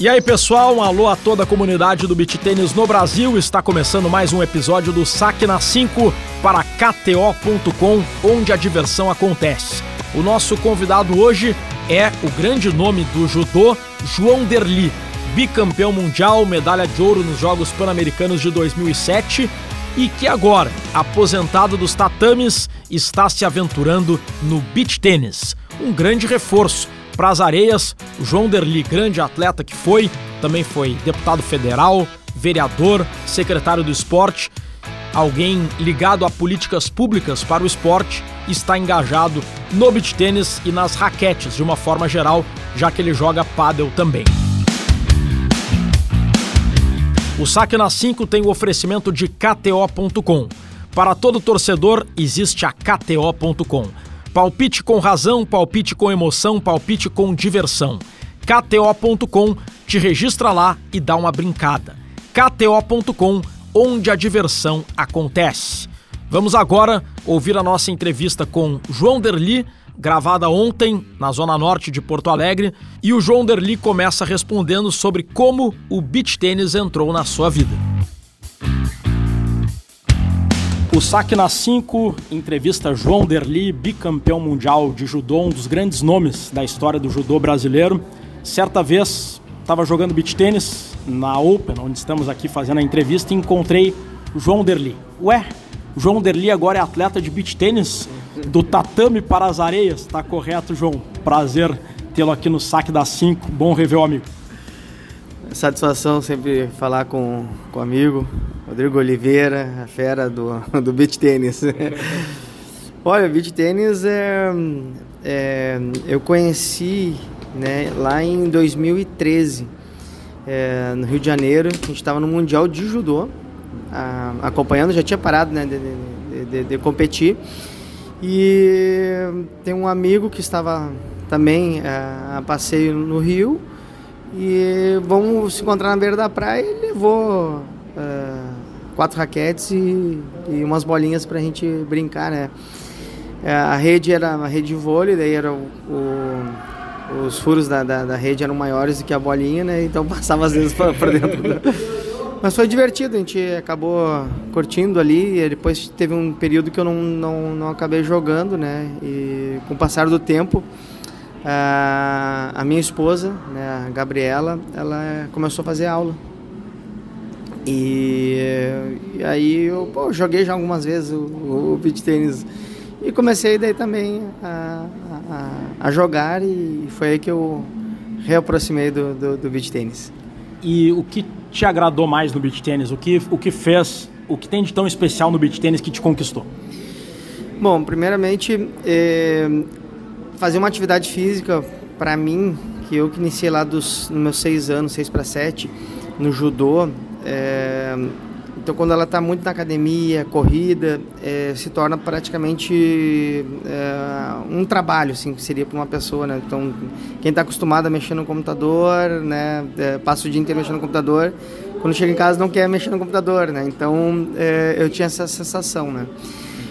E aí, pessoal, um alô a toda a comunidade do beat tênis no Brasil. Está começando mais um episódio do Saque na 5 para KTO.com, onde a diversão acontece. O nosso convidado hoje é o grande nome do judô, João Derli, bicampeão mundial, medalha de ouro nos Jogos Pan-Americanos de 2007 e que agora, aposentado dos tatames, está se aventurando no beach tênis. Um grande reforço para as areias. O João Derli, grande atleta que foi, também foi deputado federal, vereador, secretário do esporte, alguém ligado a políticas públicas para o esporte, está engajado no beach tênis e nas raquetes de uma forma geral, já que ele joga pádel também. O Saque na 5 tem o oferecimento de KTO.com. Para todo torcedor, existe a KTO.com. Palpite com razão, palpite com emoção, palpite com diversão. KTO.com te registra lá e dá uma brincada. KTO.com, onde a diversão acontece. Vamos agora ouvir a nossa entrevista com João Derli, gravada ontem na zona norte de Porto Alegre, e o João Derli começa respondendo sobre como o beach tênis entrou na sua vida. O Saque na 5 entrevista João Derli, bicampeão mundial de judô, um dos grandes nomes da história do judô brasileiro. Certa vez estava jogando beach tênis na Open, onde estamos aqui fazendo a entrevista, e encontrei João Derli. Ué, João Derli agora é atleta de beach tênis? do tatame para as areias. Tá correto, João? Prazer tê-lo aqui no Saque das 5. Bom rever o amigo. Satisfação sempre falar com o amigo Rodrigo Oliveira, a fera do, do beach tênis. Olha, beach tênis é, é, eu conheci né, lá em 2013, é, no Rio de Janeiro. A gente estava no Mundial de Judô, a, acompanhando, já tinha parado né, de, de, de, de competir. E tem um amigo que estava também é, a passeio no Rio e vamos se encontrar na beira da praia e levou é, quatro raquetes e, e umas bolinhas para a gente brincar, né? É, a rede era uma rede de vôlei, daí era o, o, os furos da, da, da, rede eram maiores do que a bolinha, né? Então passava às vezes para dentro. Do... Mas foi divertido, a gente acabou curtindo ali. E depois teve um período que eu não, não, não acabei jogando, né? E com o passar do tempo, a, a minha esposa, né, a Gabriela, ela começou a fazer aula. E, e aí eu pô, joguei já algumas vezes o, o beach tênis e comecei daí também a, a, a, jogar e foi aí que eu reaproximei do, do, do beach tênis. E o que te agradou mais no beach tênis? O que, o que fez, o que tem de tão especial no beach tênis que te conquistou? Bom, primeiramente, é, fazer uma atividade física, para mim, que eu que iniciei lá dos nos meus seis anos, seis para sete, no judô, é, então, quando ela está muito na academia, corrida, é, se torna praticamente é, um trabalho, assim, que seria para uma pessoa, né? Então, quem está acostumado a mexer no computador, né? É, passa o dia inteiro mexendo no computador, quando chega em casa não quer mexer no computador, né? Então, é, eu tinha essa sensação, né?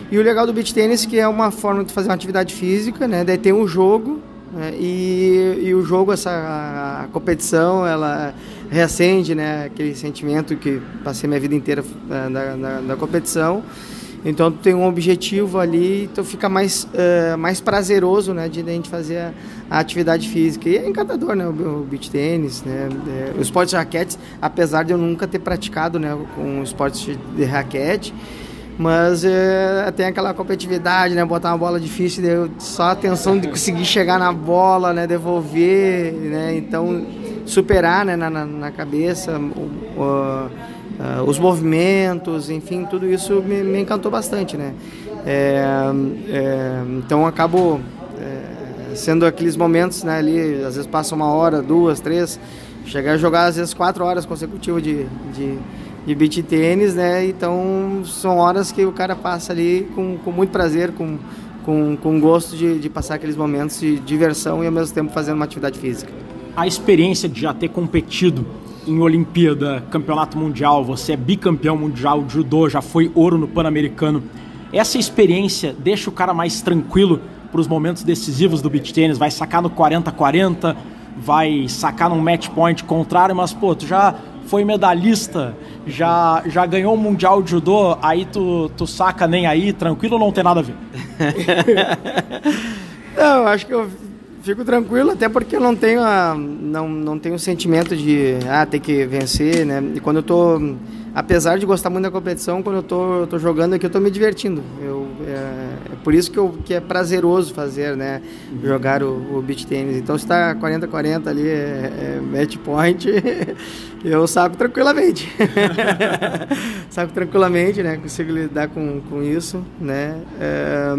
E o legal do beach tênis é que é uma forma de fazer uma atividade física, né? Daí tem um jogo, né? e, e o jogo, essa a competição, ela reacende né, aquele sentimento que passei minha vida inteira uh, na, na, competição. Então tu tem um objetivo ali, então fica mais, uh, mais prazeroso né, de a gente fazer a, a, atividade física. E é encantador, né? O, o beach tênis, né? É, os esportes de raquete, apesar de eu nunca ter praticado né, com esportes de raquete, mas é, tem aquela competitividade, né? Botar uma bola difícil, só a tensão de conseguir chegar na bola, né? Devolver, né? Então superar né, na, na cabeça o, o, uh, os movimentos, enfim, tudo isso me, me encantou bastante, né? É, é, então acabo é, sendo aqueles momentos, né, ali, às vezes passa uma hora, duas, três, chegar a jogar às vezes quatro horas consecutivas de, de, de beach tênis, né? Então são horas que o cara passa ali com, com muito prazer, com, com, com gosto de, de passar aqueles momentos de diversão e ao mesmo tempo fazendo uma atividade física a experiência de já ter competido em Olimpíada, Campeonato Mundial, você é bicampeão mundial de judô, já foi ouro no Pan-Americano. Essa experiência deixa o cara mais tranquilo para os momentos decisivos do beach tênis, vai sacar no 40-40, vai sacar num match point contrário, mas pô, tu já foi medalhista, já, já ganhou o Mundial de Judô, aí tu, tu saca nem aí, tranquilo ou não tem nada a ver? não, acho que eu fico tranquilo, até porque eu não tenho a, não, não tenho o sentimento de ah, ter que vencer, né? E quando eu tô apesar de gostar muito da competição, quando eu tô, tô jogando aqui, eu tô me divertindo. Eu, é, por isso que, eu, que é prazeroso fazer, né? Jogar o, o beach tênis. Então, se tá 40-40 ali, é, é match point, eu saco tranquilamente. saco tranquilamente, né? Consigo lidar com, com isso, né? É,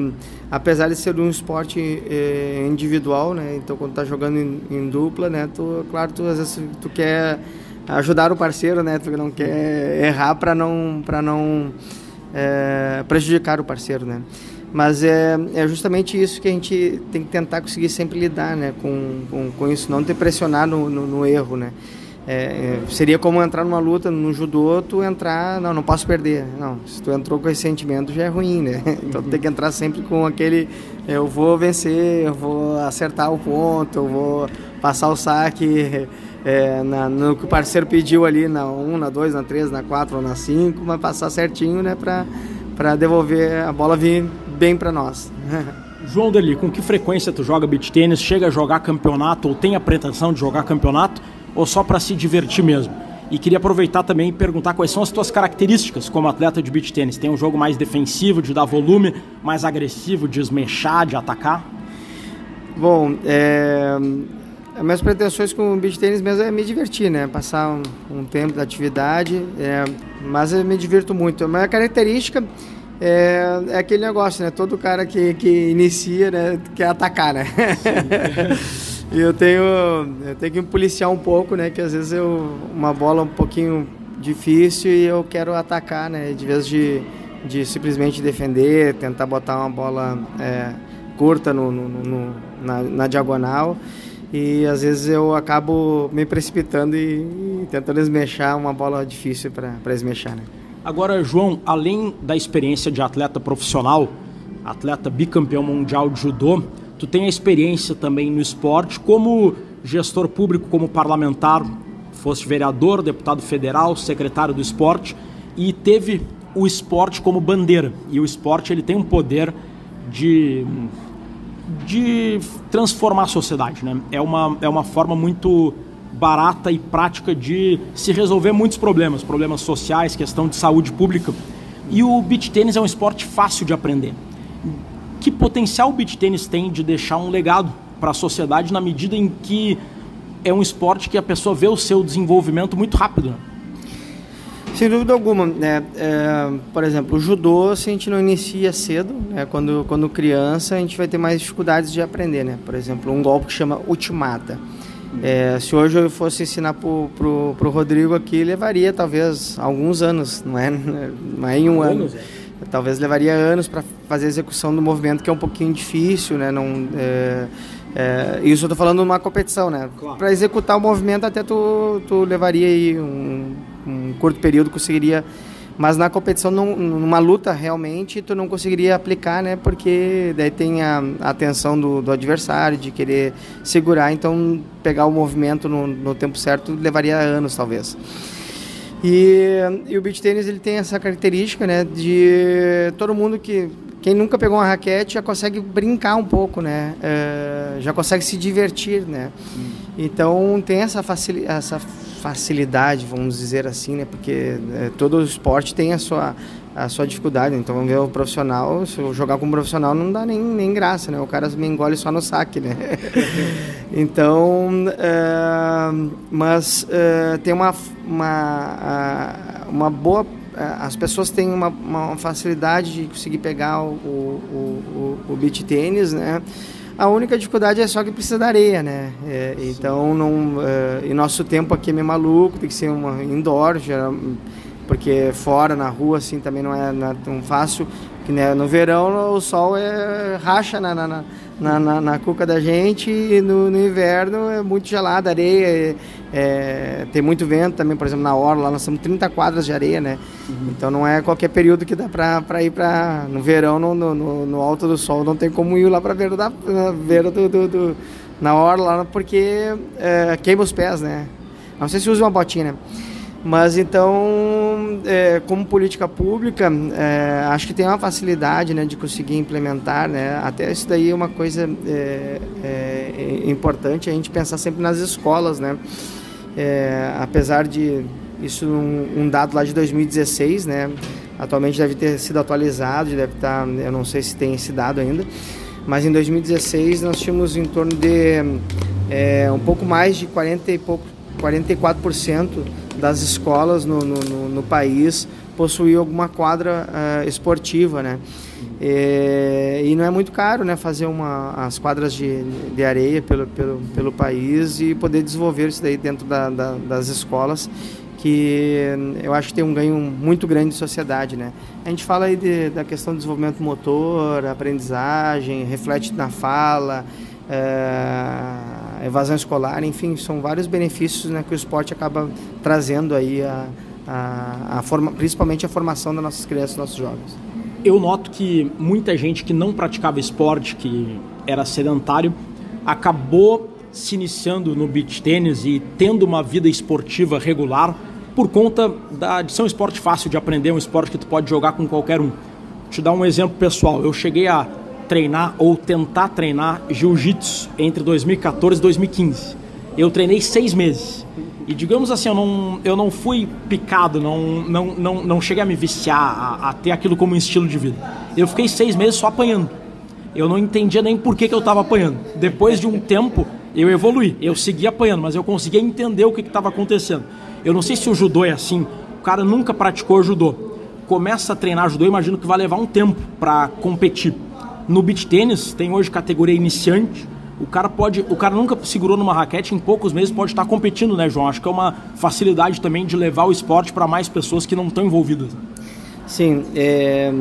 apesar de ser um esporte é, individual, né? Então, quando tá jogando em, em dupla, né? Tu, claro, tu, às vezes tu quer ajudar o parceiro, né? Tu não quer errar para não para não é, prejudicar o parceiro, né? Mas é, é justamente isso que a gente tem que tentar conseguir sempre lidar, né? Com, com, com isso, não ter pressionar no, no, no erro, né? É, é, seria como entrar numa luta no judô, tu entrar, não, não posso perder. Não, se tu entrou com esse sentimento já é ruim, né? Então tu tem que entrar sempre com aquele, eu vou vencer, eu vou acertar o ponto, eu vou passar o saque é, na, no que o parceiro pediu ali na 1, na 2, na 3, na 4 ou na 5, mas passar certinho, né, para devolver a bola vir bem para nós. João Deli, com que frequência tu joga beach tênis? Chega a jogar campeonato ou tem a pretensão de jogar campeonato ou só para se divertir mesmo? E queria aproveitar também e perguntar quais são as tuas características como atleta de beach tênis. Tem um jogo mais defensivo, de dar volume, mais agressivo, de esmechar, de atacar? Bom, é, as minhas pretensões com o beach tênis mesmo é me divertir, né? Passar um, um tempo da atividade, é, mas eu me divirto muito. A minha característica é, é, aquele negócio, né? Todo cara que, que inicia, né, quer atacar, né? e eu tenho, eu tenho que me policiar um pouco, né? Que às vezes eu uma bola um pouquinho difícil e eu quero atacar, né? De vez de, de simplesmente defender, tentar botar uma bola é, curta no, no, no na, na diagonal e às vezes eu acabo me precipitando e, e tentando esmechar uma bola difícil para esmechar. Né? Agora, João, além da experiência de atleta profissional, atleta bicampeão mundial de judô, tu tem a experiência também no esporte como gestor público, como parlamentar, foste vereador, deputado federal, secretário do esporte e teve o esporte como bandeira. E o esporte ele tem um poder de de transformar a sociedade. Né? É, uma, é uma forma muito barata e prática de se resolver muitos problemas, problemas sociais, questão de saúde pública. E o beach tênis é um esporte fácil de aprender. Que potencial o beach tênis tem de deixar um legado para a sociedade na medida em que é um esporte que a pessoa vê o seu desenvolvimento muito rápido? Né? Sem dúvida alguma. Né? É, por exemplo, o judô, se a gente não inicia cedo, né? quando, quando criança, a gente vai ter mais dificuldades de aprender. Né? Por exemplo, um golpe que chama ultimata. É, se hoje eu fosse ensinar para o Rodrigo aqui, levaria talvez alguns anos, não é, não é em um ano. É. Talvez levaria anos para fazer a execução do movimento, que é um pouquinho difícil, né? Não, é, é, isso eu estou falando numa competição, né? Claro. Para executar o movimento até tu, tu levaria aí um, um curto período, conseguiria mas na competição numa luta realmente tu não conseguiria aplicar né porque daí tem a, atenção do, do, adversário de querer segurar então pegar o movimento no, no tempo certo levaria anos talvez e, e o beach tênis ele tem essa característica né de todo mundo que quem nunca pegou uma raquete já consegue brincar um pouco, né? É, já consegue se divertir, né? Hum. Então tem essa, facil, essa facilidade, vamos dizer assim, né? Porque é, todo esporte tem a sua, a sua dificuldade. Então vamos ver o profissional, se eu jogar com um profissional não dá nem, nem graça, né? O cara me engole só no saque, né? então, é, mas é, tem uma, uma, uma boa é, as pessoas têm uma, uma facilidade de conseguir pegar o, o, o, o beach tênis, né? A única dificuldade é só que precisa da areia, né? É, então, não, é, e nosso tempo aqui é meio maluco, tem que ser uma indoor, já, porque fora, na rua, assim, também não é, não é tão fácil. Que, né, no verão, o sol é racha na, na, na na, na, na, cuca da gente e no, no, inverno é muito gelado, areia, é, é, tem muito vento também, por exemplo, na orla, lá nós temos 30 quadras de areia, né? Uhum. Então não é qualquer período que dá para ir para no verão, no, no, no, alto do sol, não tem como ir lá para ver da, na beira do, do, do, na orla porque é, queima os pés, né? Não sei se usa uma botinha, né? Mas então, é, como política pública, é, acho que tem uma facilidade né, de conseguir implementar. Né? Até isso daí é uma coisa é, é importante a gente pensar sempre nas escolas. Né? É, apesar de isso um, um, dado lá de 2016, né? atualmente deve ter sido atualizado, deve estar, eu não sei se tem esse dado ainda, mas em 2016 nós tínhamos em torno de é, um pouco mais de 40 e pouco, 44% das escolas no, no, no país possuir alguma quadra uh, esportiva, né? E, e, não é muito caro, né? Fazer uma, as quadras de, de areia pelo, pelo, pelo país e poder desenvolver isso daí dentro da, da, das escolas, que eu acho que tem um ganho muito grande de sociedade, né? A gente fala aí de, da questão do desenvolvimento motor, aprendizagem, reflete na fala, é, evasão escolar, enfim, são vários benefícios né, que o esporte acaba trazendo aí, a, a, a forma, principalmente a formação das nossas crianças, nossos jovens. Eu noto que muita gente que não praticava esporte, que era sedentário, acabou se iniciando no beach tênis e tendo uma vida esportiva regular por conta da, de ser um esporte fácil de aprender, um esporte que tu pode jogar com qualquer um. Vou te dar um exemplo pessoal. Eu cheguei a treinar ou tentar treinar jiu-jitsu entre 2014 e 2015. Eu treinei seis meses. E digamos assim, eu não, eu não fui picado, não, não, não, não cheguei a me viciar, a, a ter aquilo como um estilo de vida. Eu fiquei seis meses só apanhando. Eu não entendia nem por que, que eu estava apanhando. Depois de um tempo, eu evolui. Eu segui apanhando, mas eu conseguia entender o que estava acontecendo. Eu não sei se o judô é assim. O cara nunca praticou judô. Começa a treinar judô, imagino que vai levar um tempo para competir. No beach tênis tem hoje categoria iniciante. O cara pode, o cara nunca segurou numa raquete, em poucos meses pode estar competindo, né, João? Acho que é uma facilidade também de levar o esporte para mais pessoas que não estão envolvidas. Sim, é,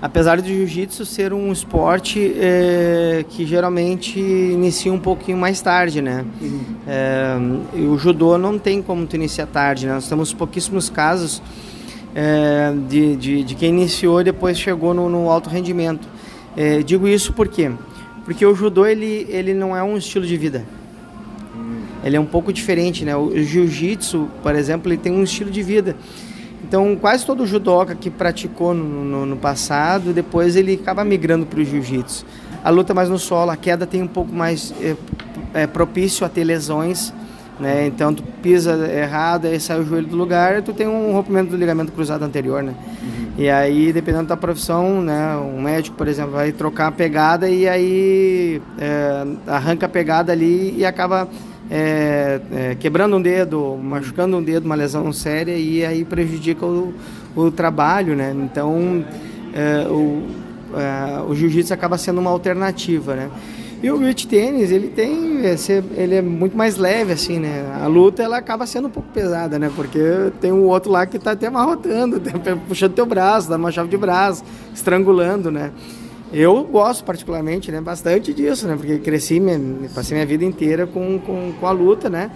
apesar do jiu-jitsu ser um esporte é, que geralmente inicia um pouquinho mais tarde, né? Uhum. É, o judô não tem como tu iniciar tarde, né? Nós temos pouquíssimos casos é, de, de, de, quem iniciou e depois chegou no, no alto rendimento. É, digo isso por quê? Porque o judô ele, ele não é um estilo de vida. Ele é um pouco diferente, né? O jiu-jitsu, por exemplo, ele tem um estilo de vida. Então, quase todo judoca que praticou no, no, no passado, depois ele acaba migrando para o jiu-jitsu. A luta mais no solo, a queda tem um pouco mais é, é, propício a ter lesões né? Então tu pisa errado, aí sai o joelho do lugar, tu tem um rompimento do ligamento cruzado anterior, né? Uhum. E aí, dependendo da profissão, né, um médico, por exemplo, vai trocar a pegada e aí é, arranca a pegada ali e acaba é, é, quebrando um dedo, machucando um dedo, uma lesão séria e aí prejudica o, o trabalho, né? Então, é, o, é, o jiu-jitsu acaba sendo uma alternativa, né? E o beach tênis, ele tem, ele é muito mais leve, assim, né? A luta, ela acaba sendo um pouco pesada, né? Porque tem um outro lá que tá até amarrotando, puxando teu braço, dando uma chave de braço, estrangulando, né? Eu gosto particularmente, né? Bastante disso, né? Porque cresci, passei minha vida inteira com, com, com a luta, né?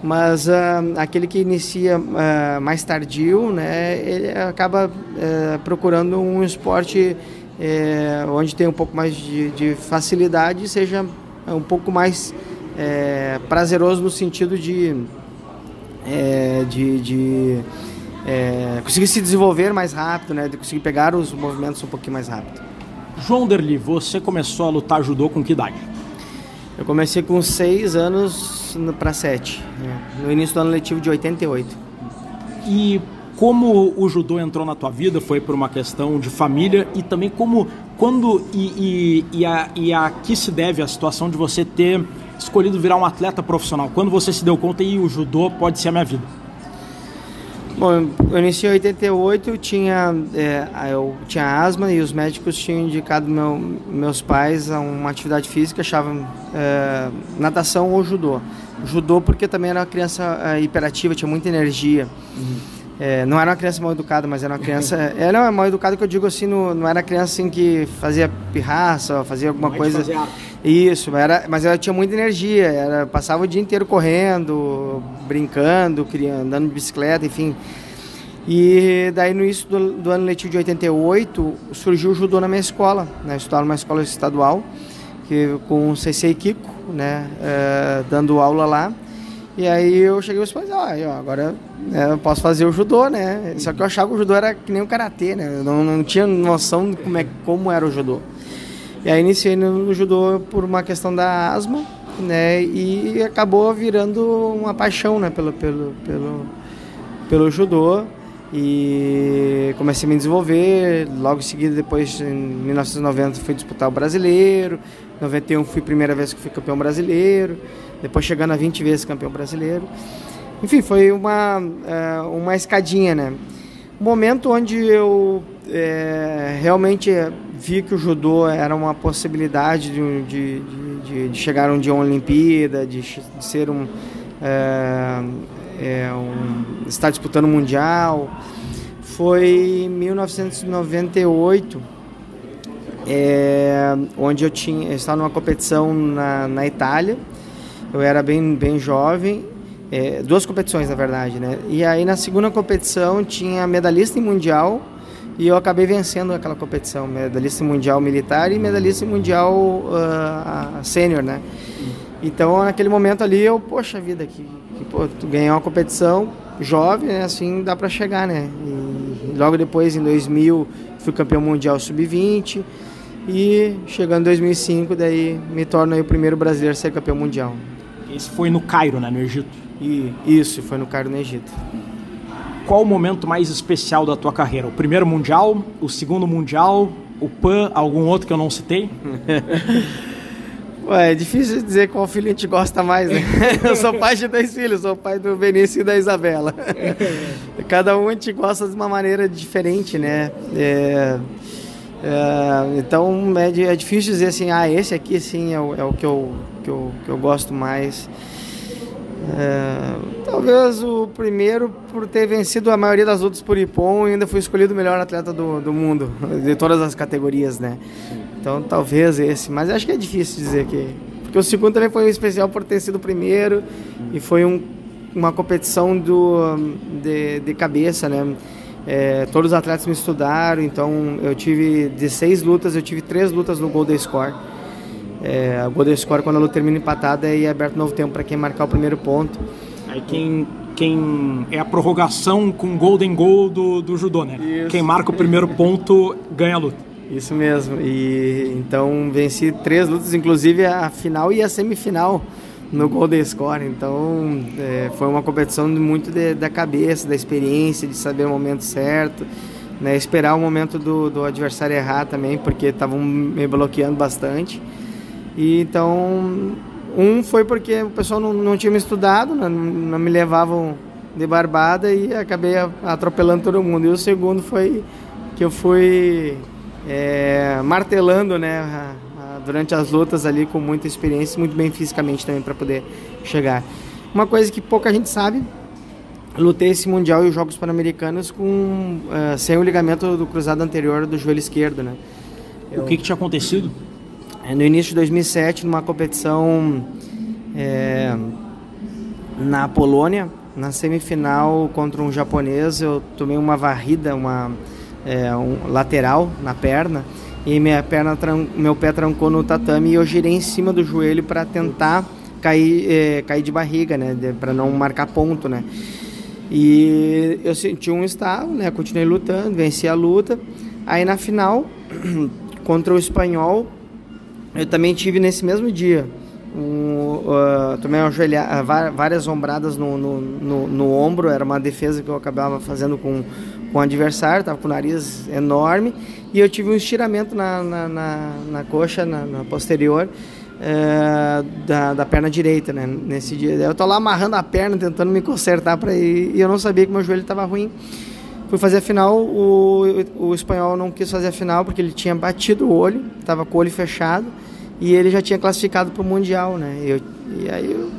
Mas uh, aquele que inicia uh, mais tardio, né? Ele acaba uh, procurando um esporte é, onde tem um pouco mais de, de facilidade, seja um pouco mais é, prazeroso no sentido de, é, de, de é, conseguir se desenvolver mais rápido, né, de conseguir pegar os movimentos um pouquinho mais rápido. João Derli, você começou a lutar judô com que idade? Eu comecei com 6 anos para 7, né, no início do ano letivo de 88. E como o judô entrou na tua vida foi por uma questão de família e também como quando e, e, e, a, e a que se deve a situação de você ter escolhido virar um atleta profissional? Quando você se deu conta e o judô pode ser a minha vida? Bom, eu iniciei em 88, eu tinha, é, eu tinha asma e os médicos tinham indicado meu, meus pais a uma atividade física, achavam é, natação ou judô. Judô porque também era uma criança é, hiperativa, tinha muita energia. Uhum. É, não era uma criança mal educada, mas era uma criança. Ela é mal educada que eu digo assim, no, não era criança assim que fazia pirraça, fazia alguma não coisa. Isso, era, mas ela tinha muita energia, era, passava o dia inteiro correndo, brincando, criando, andando de bicicleta, enfim. E daí no início do, do, ano letivo de 88 surgiu o judô na minha escola, né? Eu estudava numa escola estadual que, com o Sensei Kiko, né, uh, dando aula lá. E aí eu cheguei e falei, ah, agora né, eu posso fazer o judô, né? Só que eu achava que o judô era que nem o karatê, né? Eu não, não tinha noção de como, é, como era o judô. E aí iniciei no judô por uma questão da asma, né? E acabou virando uma paixão, né? Pelo, pelo, pelo, pelo judô e comecei a me desenvolver. Logo em seguida, depois, em 1990, fui disputar o brasileiro. Em 91 fui a primeira vez que fui campeão brasileiro depois chegando a 20 vezes campeão brasileiro. Enfim, foi uma, é, uma escadinha, né? Um momento onde eu é, realmente vi que o judô era uma possibilidade de, de, de, de chegar um dia uma Olimpíada, de, de ser um, é, é, um, estar disputando o Mundial. Foi em 1998, é, onde eu tinha eu estava numa competição na, na Itália eu era bem, bem jovem, é, duas competições na verdade, né? E aí na segunda competição tinha medalhista em mundial e eu acabei vencendo aquela competição, medalhista em mundial militar e medalhista em mundial uh, sênior, né? Então naquele momento ali eu, poxa vida, que, que pô, tu uma competição jovem, né? assim dá para chegar, né? E logo depois em 2000 fui campeão mundial sub-20 e chegando em 2005 daí me torno o primeiro brasileiro a ser campeão mundial. Esse foi no Cairo, né, no Egito? E, isso, foi no Cairo, no Egito. Qual o momento mais especial da tua carreira? O primeiro Mundial, o segundo Mundial, o PAN, algum outro que eu não citei? Ué, é difícil dizer qual filho a gente gosta mais, né? Eu sou pai de dois filhos, sou pai do Benício e da Isabela. Cada um a gente gosta de uma maneira diferente, né? É, é, então é, é, difícil dizer assim, ah, esse aqui sim é o, é o que, eu, que, eu, que eu gosto mais. É, talvez o primeiro por ter vencido a maioria das lutas por Ipon ainda fui escolhido o melhor atleta do, do mundo, de todas as categorias, né? Então talvez esse, mas acho que é difícil dizer que. Porque o segundo também foi especial por ter sido o primeiro e foi um, uma competição do, de, de cabeça, né? É, todos os atletas me estudaram, então eu tive de seis lutas, eu tive três lutas no Golden Score. É, o Golden Score, quando a luta termina empatada, é aberto novo tempo para quem marcar o primeiro ponto. Aí quem, quem é a prorrogação com Golden Goal do, do judô, né? Isso. Quem marca o primeiro ponto ganha a luta. Isso mesmo. E então venci três lutas, inclusive a final e a semifinal no Golden Score. Então é, foi uma competição muito de, da cabeça, da experiência, de saber o momento certo, né, esperar o momento do, do adversário errar também, porque estavam me bloqueando bastante. E então um foi porque o pessoal não, não tinha me estudado, não, não me levavam de barbada e acabei atropelando todo mundo. E o segundo foi que eu fui é, martelando né, durante as lutas ali com muita experiência, muito bem fisicamente também para poder chegar. Uma coisa que pouca gente sabe, lutei esse mundial e os Jogos Pan-Americanos com uh, sem o ligamento do cruzado anterior do joelho esquerdo, né? Eu, o que, que tinha acontecido? É, no início de 2007, numa competição é, na Polônia, na semifinal contra um japonês, eu tomei uma varrida, uma é, um lateral na perna e minha perna meu pé trancou no tatame e eu girei em cima do joelho para tentar cair é, cair de barriga né? Para não marcar ponto né? E eu senti um estalo né? Continuei lutando venci a luta. Aí na final contra o espanhol eu também tive nesse mesmo dia um, uh, tomei uma joelha, uh, várias ombradas no, no, no, no, ombro, era uma defesa que eu acabava fazendo com, com o adversário, estava com o nariz enorme, e eu tive um estiramento na, na, na, na coxa, na, na posterior, uh, da, da perna direita, né, nesse dia. Eu tô lá amarrando a perna, tentando me consertar para ir, e eu não sabia que meu joelho estava ruim. Fui fazer a final, o, o espanhol não quis fazer a final porque ele tinha batido o olho, estava com o olho fechado, e ele já tinha classificado para o Mundial, né? Eu, e aí, eu,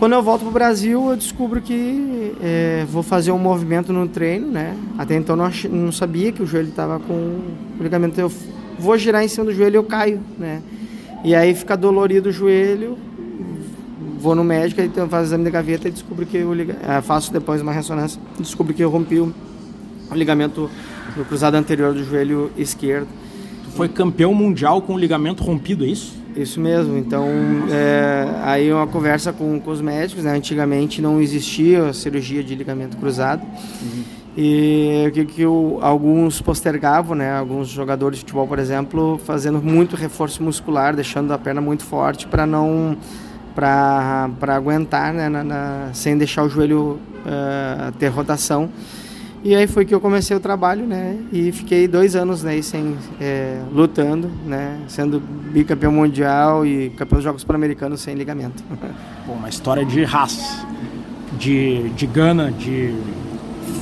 quando eu volto para o Brasil, eu descubro que é, vou fazer um movimento no treino, né? Até então não, não sabia que o joelho estava com o ligamento. Eu vou girar em cima do joelho e eu caio, né? E aí fica dolorido o joelho, vou no médico, então faço exame de gaveta e descubro que ligamento, é, faço depois uma ressonância, descubro que eu rompi o, ligamento do cruzado anterior do joelho esquerdo foi campeão mundial com o ligamento rompido, é isso? Isso mesmo. Então, é, aí uma conversa com, com os médicos. Né? Antigamente não existia a cirurgia de ligamento cruzado. Uhum. E o que, que o, alguns postergavam, né? Alguns jogadores de futebol, por exemplo, fazendo muito reforço muscular, deixando a perna muito forte para não para aguentar, né? Na, na, sem deixar o joelho uh, ter rotação. E aí foi que eu comecei o trabalho, né? E fiquei dois anos né, sem, é, lutando, né? Sendo bicampeão mundial e campeão dos Jogos Pan-Americanos sem ligamento. Bom, uma história de raça, de, de gana, de...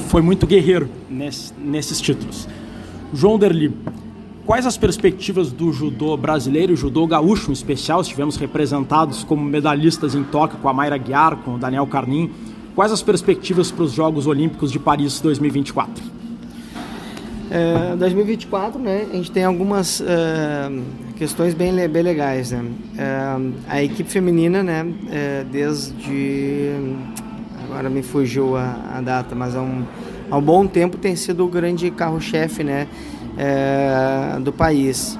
Foi muito guerreiro nesse, nesses títulos. João Derli, quais as perspectivas do judô brasileiro judô gaúcho em especial? Estivemos representados como medalhistas em Tóquio com a Mayra Guiar, com o Daniel Carnim Quais as perspectivas para os Jogos Olímpicos de Paris 2024? É, 2024, né, a gente tem algumas é, questões bem, bem legais, né? É, a equipe feminina, né, é, desde agora me fugiu a, a, data, mas há um, há um bom tempo tem sido o grande carro-chefe, né, é, do país.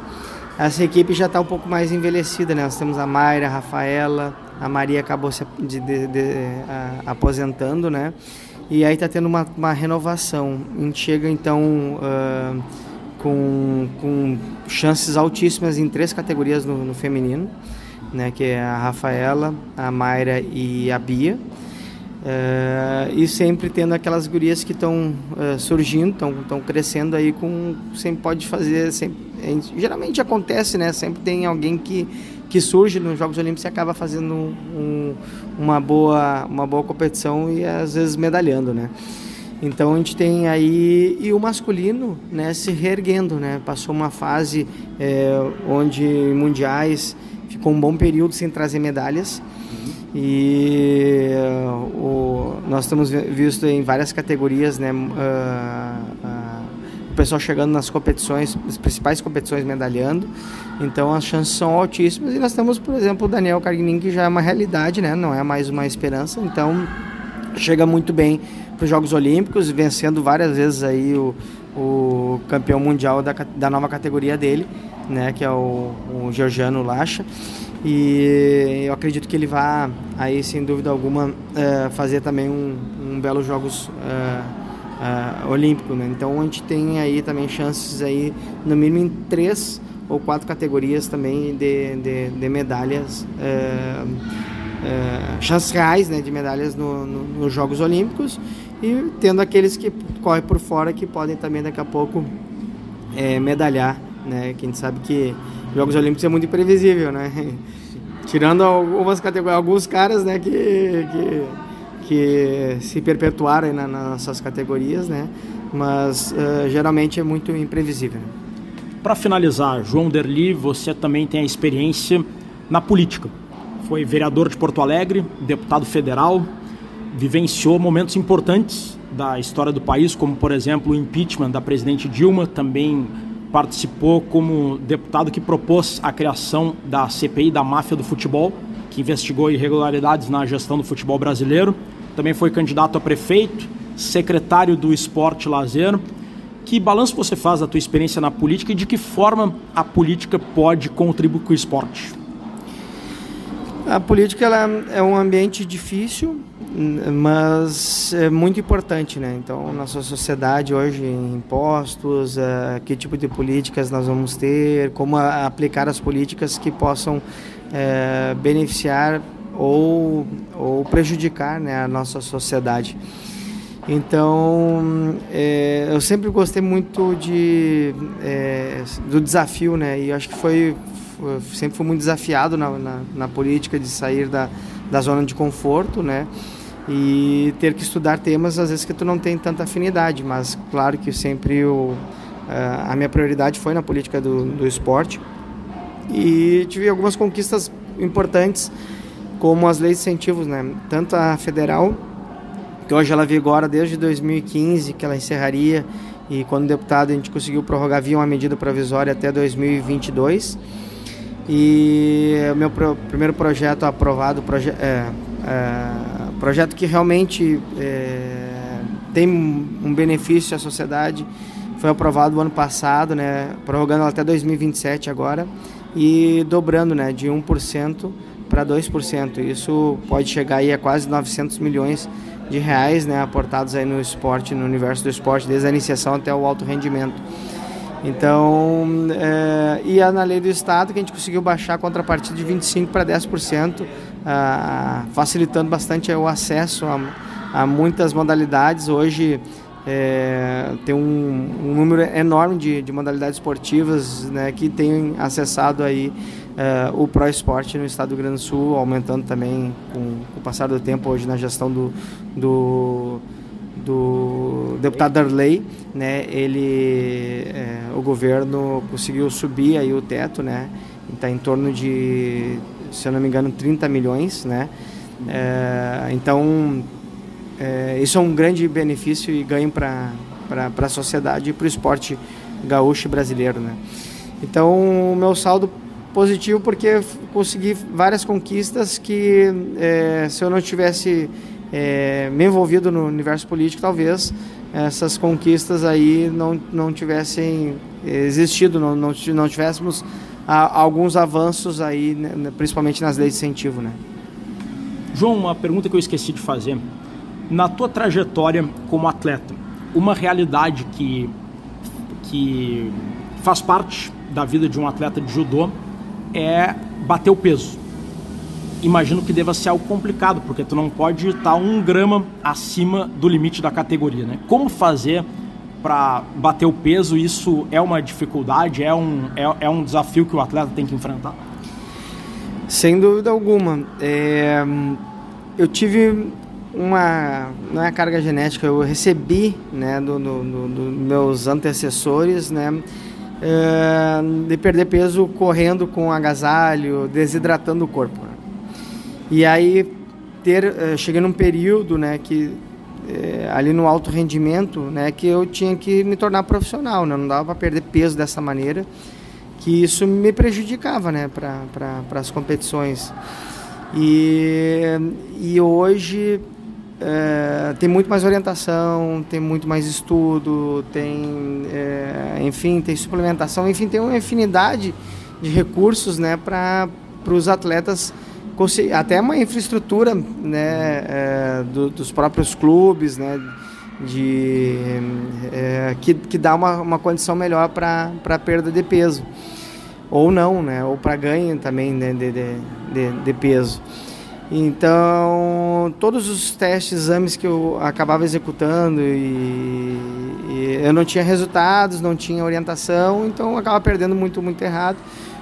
Essa equipe já está um pouco mais envelhecida, né? Nós temos a Mayra, a Rafaela, a Maria acabou se de, de, de, a, aposentando, né? E aí está tendo uma, uma, renovação. A gente chega então uh, com, com chances altíssimas em três categorias no, no, feminino, né? Que é a Rafaela, a Mayra e a Bia. Uh, e sempre tendo aquelas gurias que estão uh, surgindo, estão crescendo aí com sempre pode fazer, sempre, geralmente acontece, né? Sempre tem alguém que que surge nos Jogos Olímpicos e acaba fazendo um, uma, boa, uma boa competição e às vezes medalhando, né? Então a gente tem aí e o masculino, né, se reerguendo, né? Passou uma fase é, onde mundiais ficou um bom período sem trazer medalhas e uh, o, nós estamos visto em várias categorias, né? Uh, pessoal chegando nas competições, as principais competições medalhando. Então as chances são altíssimas e nós temos, por exemplo, o Daniel Carguinin, que já é uma realidade, né? não é mais uma esperança, então chega muito bem para os Jogos Olímpicos, vencendo várias vezes aí o, o campeão mundial da, da nova categoria dele, né? que é o, o Georgiano Lacha. E eu acredito que ele vai aí, sem dúvida alguma, é, fazer também um, um belo Jogos é, Olímpico. Né? Então a gente tem aí também chances aí, no mínimo em três ou quatro categorias também de, de, de medalhas, é, é, chances reais né, de medalhas no, no, nos Jogos Olímpicos e tendo aqueles que correm por fora que podem também daqui a pouco é, medalhar, né? Que a gente sabe que Jogos Olímpicos é muito imprevisível, né? Tirando algumas categorias, alguns caras, né, que, que, que se perpetuaram na, categorias, né? Mas uh, geralmente é muito imprevisível. Né? Para finalizar, João Derli, você também tem a experiência na política. Foi vereador de Porto Alegre, deputado federal, vivenciou momentos importantes da história do país, como por exemplo o impeachment da presidente Dilma, também participou como deputado que propôs a criação da CPI da máfia do futebol, que investigou irregularidades na gestão do futebol brasileiro. Também foi candidato a prefeito, secretário do Esporte Lazer que balanço você faz da tua experiência na política e de que forma a política pode contribuir com o esporte? A política ela é um ambiente difícil, mas é muito importante, né? Então, nossa sociedade hoje, impostos, uh, que tipo de políticas nós vamos ter, como aplicar as políticas que possam uh, beneficiar ou, ou prejudicar né, a nossa sociedade. Então, é, eu sempre gostei muito de, é, do desafio, né? E acho que foi, foi sempre fui muito desafiado na, na, na, política de sair da, da zona de conforto, né? E ter que estudar temas às vezes que tu não tem tanta afinidade, mas claro que sempre o, a minha prioridade foi na política do, do esporte. E tive algumas conquistas importantes, como as leis de incentivos, né? Tanto a federal que hoje ela vigora desde 2015, que ela encerraria, e quando deputado a gente conseguiu prorrogar via uma medida provisória até 2022. E o meu pro, primeiro projeto aprovado, proje, é, é, projeto que realmente é, tem um benefício à sociedade, foi aprovado no ano passado, né, prorrogando até 2027 agora e dobrando, né, de 1% para 2%. Isso pode chegar aí a quase 900 milhões de reais, né, aportados aí no esporte, no universo do esporte, desde a iniciação até o alto rendimento. Então, é, e é na lei do Estado que a gente conseguiu baixar a contrapartida de 25% para 10%, ah, facilitando bastante o acesso a, a muitas modalidades. Hoje é, tem um, um, número enorme de, de modalidades esportivas né, que têm acessado aí é, o Pro Esporte no estado do Rio Grande do Sul, aumentando também com, com o passar do tempo hoje na gestão do, do do deputado Darley, né, ele, é, o governo conseguiu subir aí o teto, né, está em torno de, se eu não me engano, 30 milhões, né, é, então é, isso é um grande benefício e ganho para a sociedade e para o esporte gaúcho brasileiro, né. Então o meu saldo positivo porque consegui várias conquistas que é, se eu não tivesse é, me envolvido no universo político, talvez essas conquistas aí não, não tivessem existido, não, não, não tivéssemos a, alguns avanços aí, né, principalmente nas leis de incentivo, né? João, uma pergunta que eu esqueci de fazer. Na tua trajetória como atleta, uma realidade que, que faz parte da vida de um atleta de judô é bater o peso imagino que deva ser algo complicado, porque tu não pode estar um grama acima do limite da categoria, né? Como fazer para bater o peso? Isso é uma dificuldade, é um, é, é um desafio que o atleta tem que enfrentar? Sem dúvida alguma. É, eu tive uma não é carga genética, eu recebi né, dos do, do, do meus antecessores, né? É, de perder peso correndo com agasalho, desidratando o corpo. E aí ter uh, cheguei num período, né, que eh, ali no alto rendimento, né, que eu tinha que me tornar profissional, né, não dava para perder peso dessa maneira, que isso me prejudicava, né, para pra, as competições. E, e hoje é, tem muito mais orientação, tem muito mais estudo, tem, é, enfim, tem suplementação, enfim, tem uma infinidade de recursos, né, para os atletas até uma infraestrutura né, é, do, dos próprios clubes, né, de, é, que, que dá uma, uma condição melhor para perda de peso. Ou não, né, ou para ganho também né, de, de, de, peso. Então, todos os testes, exames que eu acabava executando e, e eu não tinha resultados, não tinha orientação, então eu acabava perdendo muito, muito errado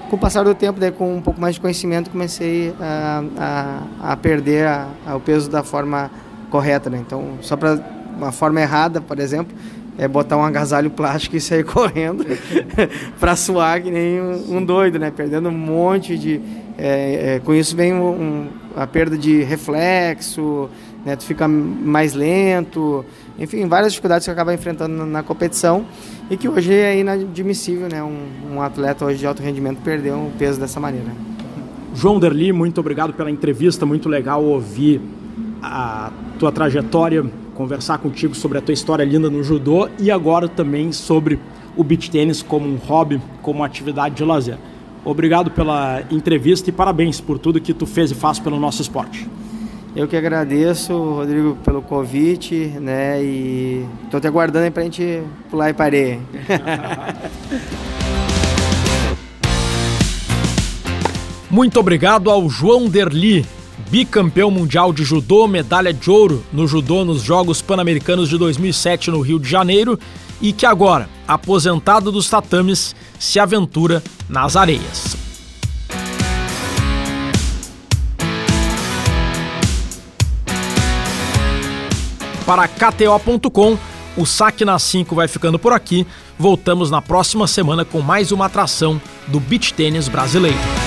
com o passar do tempo, daí, com um pouco mais de conhecimento, comecei a, a, a perder a, o peso da forma correta. Né? Então, só para uma forma errada, por exemplo, é botar um agasalho plástico e sair correndo para suar que nem um, um, doido, né? Perdendo um monte de. É, é, com isso vem um, um, a perda de reflexo, né? Tu fica mais lento, enfim, várias dificuldades que acaba enfrentando na, competição e que hoje é inadmissível, né? Um, um, atleta hoje de alto rendimento perder um peso dessa maneira. João Derli, muito obrigado pela entrevista, muito legal ouvir a tua trajetória, conversar contigo sobre a tua história linda no judô e agora também sobre o beach tênis como um hobby, como atividade de lazer. Obrigado pela entrevista e parabéns por tudo que tu fez e faz pelo nosso esporte. Eu que agradeço, Rodrigo, pelo convite, né? E estou te aguardando aí para a gente pular e parer. Muito obrigado ao João Derli, bicampeão mundial de judô, medalha de ouro no judô nos Jogos Pan-Americanos de 2007 no Rio de Janeiro e que agora, aposentado dos tatames, se aventura nas areias. Para KTO.com, o Saque na 5 vai ficando por aqui. Voltamos na próxima semana com mais uma atração do beach tênis brasileiro.